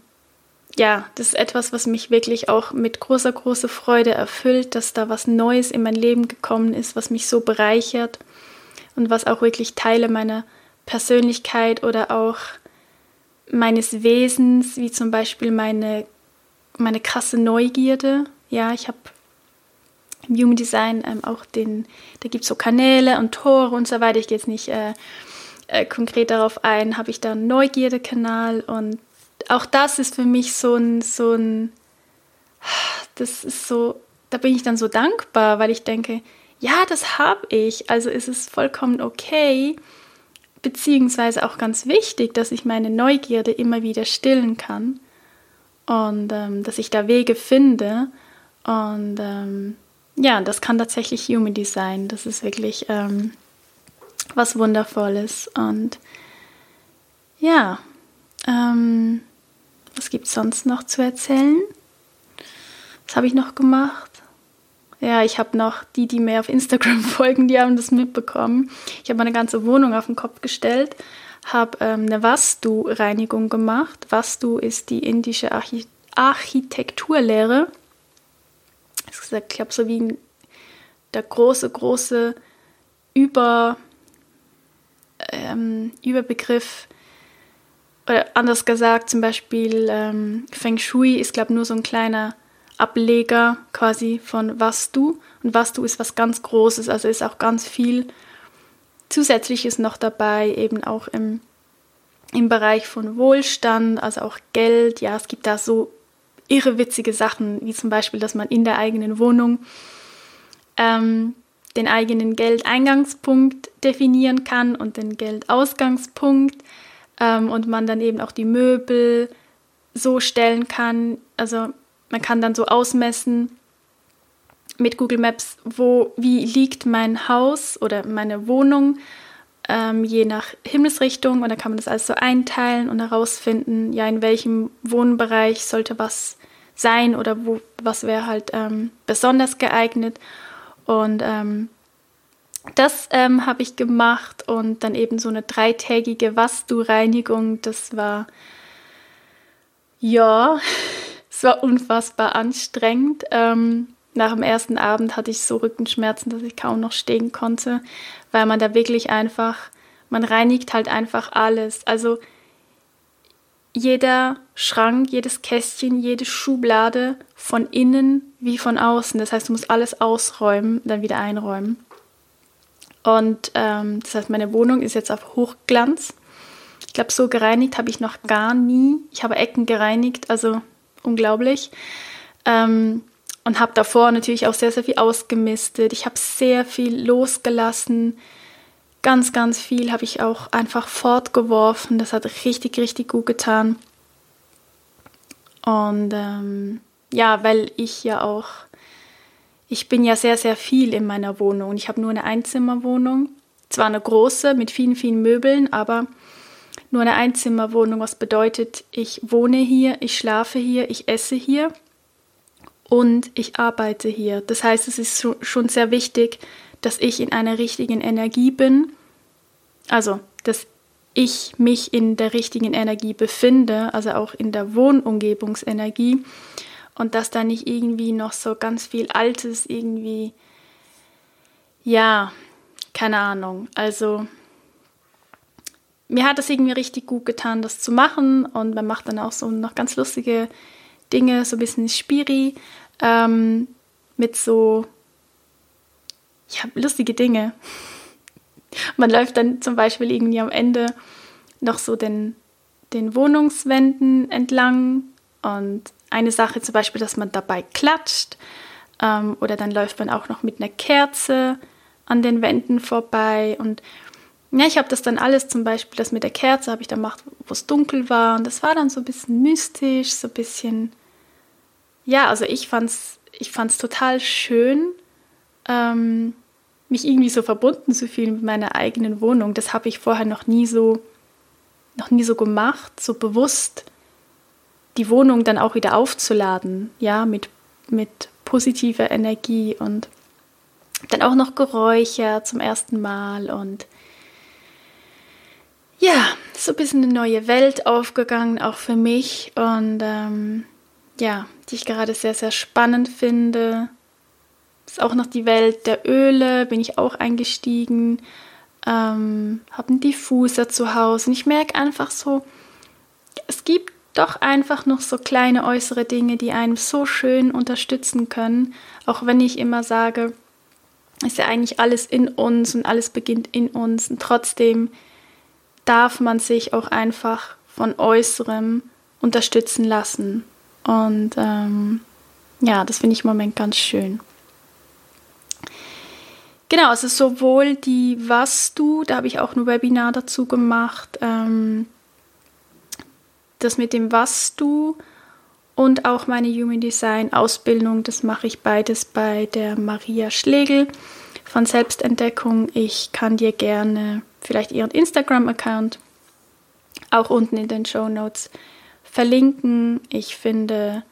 ja, das ist etwas, was mich wirklich auch mit großer, großer Freude erfüllt, dass da was Neues in mein Leben gekommen ist, was mich so bereichert und was auch wirklich Teile meiner Persönlichkeit oder auch meines Wesens, wie zum Beispiel meine, meine krasse Neugierde. Ja, ich habe im Human Design ähm, auch den, da gibt es so Kanäle und Tore und so weiter. Ich gehe jetzt nicht äh, äh, konkret darauf ein, habe ich da einen Neugierde-Kanal und auch das ist für mich so ein, so ein, das ist so, da bin ich dann so dankbar, weil ich denke, ja, das habe ich, also ist es vollkommen okay, beziehungsweise auch ganz wichtig, dass ich meine Neugierde immer wieder stillen kann und ähm, dass ich da Wege finde und ähm, ja, das kann tatsächlich Human Design, das ist wirklich ähm, was Wundervolles und ja, ähm, was gibt es sonst noch zu erzählen? Was habe ich noch gemacht? Ja, ich habe noch die, die mir auf Instagram folgen, die haben das mitbekommen. Ich habe meine ganze Wohnung auf den Kopf gestellt, habe ähm, eine Vastu-Reinigung gemacht. Vastu ist die indische Archi Architekturlehre. Ich glaube, so wie der große, große Über, ähm, Überbegriff oder anders gesagt, zum Beispiel ähm, Feng Shui ist, glaube ich, nur so ein kleiner Ableger quasi von Vastu. Und Vastu ist was ganz Großes, also ist auch ganz viel Zusätzliches noch dabei, eben auch im, im Bereich von Wohlstand, also auch Geld. Ja, es gibt da so irrewitzige Sachen, wie zum Beispiel, dass man in der eigenen Wohnung ähm, den eigenen Geldeingangspunkt definieren kann und den Geldausgangspunkt ähm, und man dann eben auch die Möbel so stellen kann. Also man kann dann so ausmessen mit Google Maps, wo, wie liegt mein Haus oder meine Wohnung, ähm, je nach Himmelsrichtung. Und dann kann man das alles so einteilen und herausfinden, ja, in welchem Wohnbereich sollte was sein oder wo, was wäre halt ähm, besonders geeignet. Und ähm, das ähm, habe ich gemacht und dann eben so eine dreitägige Vastu-Reinigung. Das war, ja, es war unfassbar anstrengend. Ähm, nach dem ersten Abend hatte ich so Rückenschmerzen, dass ich kaum noch stehen konnte, weil man da wirklich einfach, man reinigt halt einfach alles. Also jeder Schrank, jedes Kästchen, jede Schublade von innen wie von außen. Das heißt, du musst alles ausräumen, dann wieder einräumen. Und ähm, das heißt, meine Wohnung ist jetzt auf Hochglanz. Ich glaube, so gereinigt habe ich noch gar nie. Ich habe Ecken gereinigt, also unglaublich. Ähm, und habe davor natürlich auch sehr, sehr viel ausgemistet. Ich habe sehr viel losgelassen. Ganz, ganz viel habe ich auch einfach fortgeworfen. Das hat richtig, richtig gut getan. Und ähm, ja, weil ich ja auch ich bin ja sehr, sehr viel in meiner Wohnung ich habe nur eine Einzimmerwohnung. Zwar eine große mit vielen, vielen Möbeln, aber nur eine Einzimmerwohnung, was bedeutet, ich wohne hier, ich schlafe hier, ich esse hier und ich arbeite hier. Das heißt, es ist schon sehr wichtig, dass ich in einer richtigen Energie bin. Also, dass ich mich in der richtigen Energie befinde, also auch in der Wohnumgebungsenergie und dass da nicht irgendwie noch so ganz viel Altes irgendwie, ja, keine Ahnung. Also mir hat es irgendwie richtig gut getan, das zu machen und man macht dann auch so noch ganz lustige Dinge, so ein bisschen Spiri ähm, mit so, ja, lustige Dinge. Man läuft dann zum Beispiel irgendwie am Ende noch so den, den Wohnungswänden entlang und eine Sache zum Beispiel, dass man dabei klatscht ähm, oder dann läuft man auch noch mit einer Kerze an den Wänden vorbei. Und ja, ich habe das dann alles zum Beispiel, das mit der Kerze habe ich dann gemacht, wo es dunkel war. Und das war dann so ein bisschen mystisch, so ein bisschen, ja, also ich fand's, ich fand's total schön, ähm, mich irgendwie so verbunden zu fühlen mit meiner eigenen Wohnung. Das habe ich vorher noch nie so, noch nie so gemacht, so bewusst die Wohnung dann auch wieder aufzuladen, ja, mit, mit positiver Energie und dann auch noch Geräusche zum ersten Mal und ja, so ein bisschen eine neue Welt aufgegangen, auch für mich und ähm, ja, die ich gerade sehr, sehr spannend finde. Ist auch noch die Welt der Öle, bin ich auch eingestiegen, ähm, habe einen Diffuser zu Hause und ich merke einfach so, es gibt doch einfach noch so kleine äußere Dinge, die einem so schön unterstützen können, auch wenn ich immer sage, ist ja eigentlich alles in uns und alles beginnt in uns und trotzdem darf man sich auch einfach von äußerem unterstützen lassen und ähm, ja, das finde ich im Moment ganz schön. Genau, also sowohl die Was du, da habe ich auch ein Webinar dazu gemacht, ähm, das mit dem Was du und auch meine Human Design Ausbildung, das mache ich beides bei der Maria Schlegel von Selbstentdeckung. Ich kann dir gerne vielleicht ihren Instagram-Account auch unten in den Show Notes verlinken. Ich finde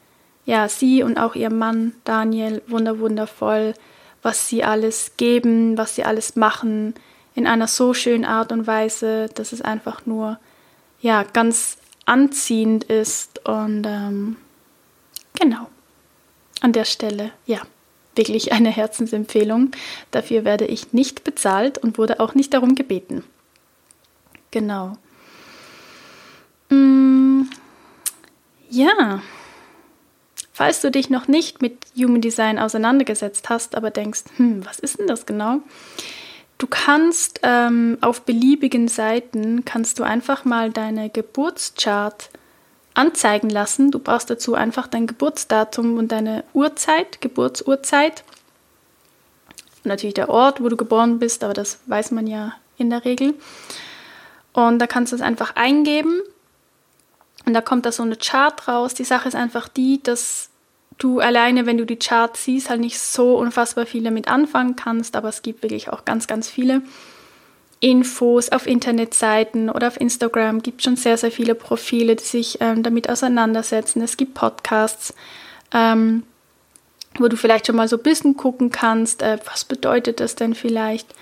ja sie und auch ihr Mann Daniel wunderwundervoll was sie alles geben, was sie alles machen, in einer so schönen Art und Weise, dass es einfach nur ja ganz anziehend ist und ähm, genau an der Stelle ja wirklich eine Herzensempfehlung. Dafür werde ich nicht bezahlt und wurde auch nicht darum gebeten. Genau. Mm, ja. Falls du dich noch nicht mit Human Design auseinandergesetzt hast, aber denkst, hm, was ist denn das genau? Du kannst ähm, auf beliebigen Seiten kannst du einfach mal deine Geburtschart anzeigen lassen. Du brauchst dazu einfach dein Geburtsdatum und deine Uhrzeit, Geburtsurzeit. Natürlich der Ort, wo du geboren bist, aber das weiß man ja in der Regel. Und da kannst du es einfach eingeben und da kommt da so eine Chart raus. Die Sache ist einfach die, dass du alleine, wenn du die Charts siehst, halt nicht so unfassbar viel damit anfangen kannst, aber es gibt wirklich auch ganz, ganz viele Infos auf Internetseiten oder auf Instagram. gibt schon sehr, sehr viele Profile, die sich ähm, damit auseinandersetzen. Es gibt Podcasts, ähm, wo du vielleicht schon mal so ein bisschen gucken kannst, äh, was bedeutet das denn vielleicht.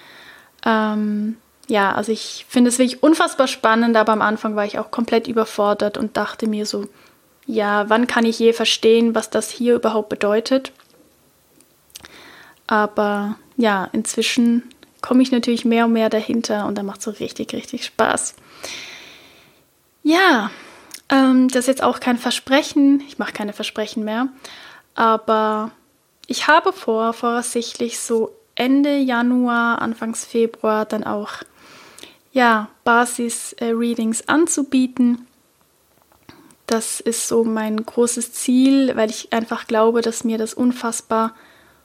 Ähm, ja, also ich finde es wirklich unfassbar spannend, aber am Anfang war ich auch komplett überfordert und dachte mir so, ja, wann kann ich je verstehen, was das hier überhaupt bedeutet? Aber ja, inzwischen komme ich natürlich mehr und mehr dahinter und da macht es so richtig, richtig Spaß. Ja, ähm, das ist jetzt auch kein Versprechen, ich mache keine Versprechen mehr, aber ich habe vor, voraussichtlich so Ende Januar, Anfangs Februar dann auch ja, Basis-Readings äh, anzubieten. Das ist so mein großes Ziel, weil ich einfach glaube, dass mir das unfassbar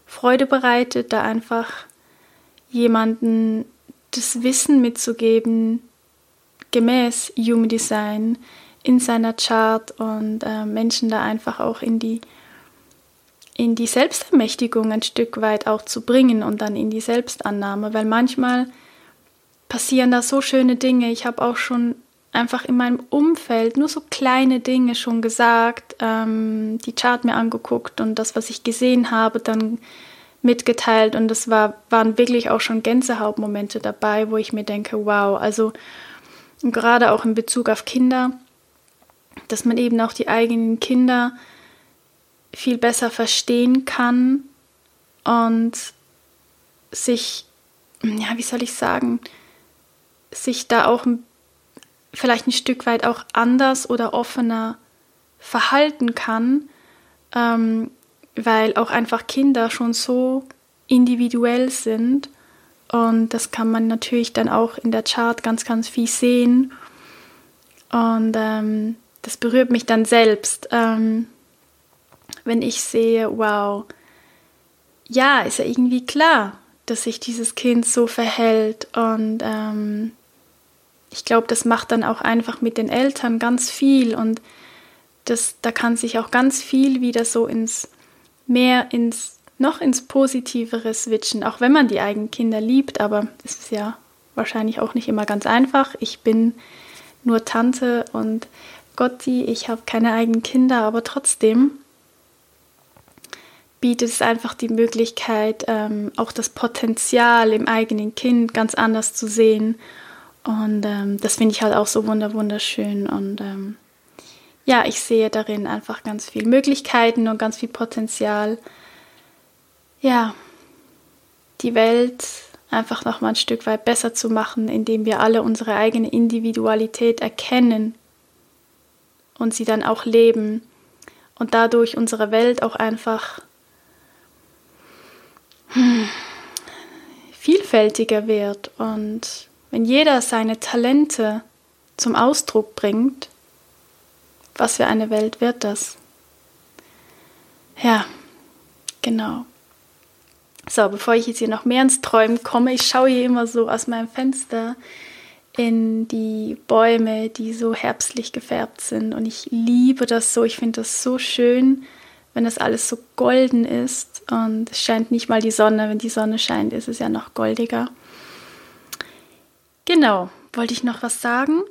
Freude bereitet, da einfach jemanden das Wissen mitzugeben, gemäß Human Design in seiner Chart und äh, Menschen da einfach auch in die in die Selbstermächtigung ein Stück weit auch zu bringen und dann in die Selbstannahme, weil manchmal passieren da so schöne Dinge. Ich habe auch schon einfach in meinem Umfeld nur so kleine Dinge schon gesagt, ähm, die Chart mir angeguckt und das, was ich gesehen habe, dann mitgeteilt. Und es war, waren wirklich auch schon Gänsehautmomente dabei, wo ich mir denke, wow, also gerade auch in Bezug auf Kinder, dass man eben auch die eigenen Kinder viel besser verstehen kann und sich, ja, wie soll ich sagen, sich da auch vielleicht ein Stück weit auch anders oder offener verhalten kann, ähm, weil auch einfach Kinder schon so individuell sind. Und das kann man natürlich dann auch in der Chart ganz, ganz viel sehen. Und ähm, das berührt mich dann selbst, ähm, wenn ich sehe, wow, ja, ist ja irgendwie klar, dass sich dieses Kind so verhält. Und ähm, ich glaube, das macht dann auch einfach mit den Eltern ganz viel und das, da kann sich auch ganz viel wieder so ins mehr ins noch ins Positivere switchen, auch wenn man die eigenen Kinder liebt, aber es ist ja wahrscheinlich auch nicht immer ganz einfach. Ich bin nur Tante und Gotti, ich habe keine eigenen Kinder, aber trotzdem bietet es einfach die Möglichkeit, ähm, auch das Potenzial im eigenen Kind ganz anders zu sehen und ähm, das finde ich halt auch so wunderschön. Und ähm, ja, ich sehe darin einfach ganz viele Möglichkeiten und ganz viel Potenzial. Ja, die Welt einfach noch mal ein Stück weit besser zu machen, indem wir alle unsere eigene Individualität erkennen und sie dann auch leben und dadurch unsere Welt auch einfach hm, vielfältiger wird und wenn jeder seine Talente zum Ausdruck bringt, was für eine Welt wird das? Ja, genau. So, bevor ich jetzt hier noch mehr ins Träumen komme, ich schaue hier immer so aus meinem Fenster in die Bäume, die so herbstlich gefärbt sind. Und ich liebe das so. Ich finde das so schön, wenn das alles so golden ist. Und es scheint nicht mal die Sonne. Wenn die Sonne scheint, ist es ja noch goldiger. Genau, wollte ich noch was sagen?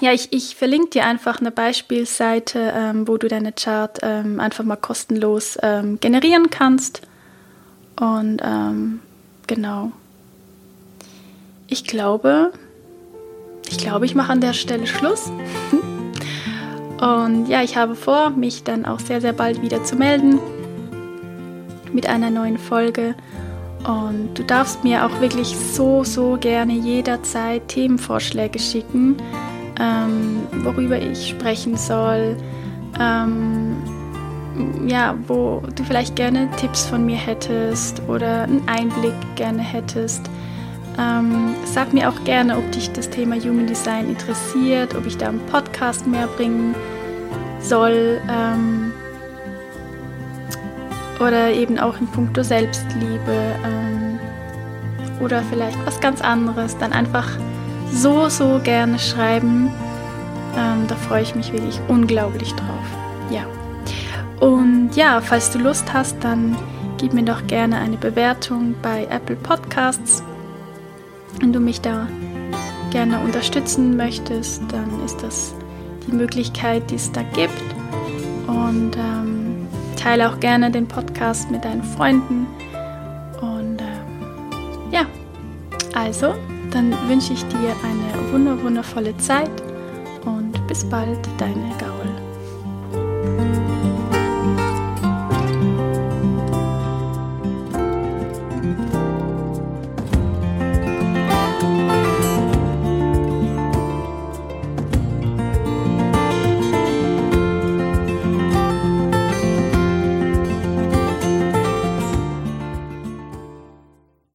Ja, ich, ich verlinke dir einfach eine Beispielseite, ähm, wo du deine Chart ähm, einfach mal kostenlos ähm, generieren kannst. Und ähm, genau. Ich glaube, ich glaube, ich mache an der Stelle Schluss. Und ja, ich habe vor, mich dann auch sehr, sehr bald wieder zu melden mit einer neuen Folge. Und du darfst mir auch wirklich so, so gerne jederzeit Themenvorschläge schicken, ähm, worüber ich sprechen soll. Ähm, ja, wo du vielleicht gerne Tipps von mir hättest oder einen Einblick gerne hättest. Ähm, sag mir auch gerne, ob dich das Thema Human Design interessiert, ob ich da einen Podcast mehr bringen soll. Ähm, oder eben auch in puncto Selbstliebe ähm, oder vielleicht was ganz anderes, dann einfach so, so gerne schreiben. Ähm, da freue ich mich wirklich unglaublich drauf. Ja. Und ja, falls du Lust hast, dann gib mir doch gerne eine Bewertung bei Apple Podcasts. Wenn du mich da gerne unterstützen möchtest, dann ist das die Möglichkeit, die es da gibt. Und ähm, teile auch gerne den Podcast mit deinen Freunden. Und ähm, ja, also, dann wünsche ich dir eine wunder wundervolle Zeit und bis bald, deine Gaul.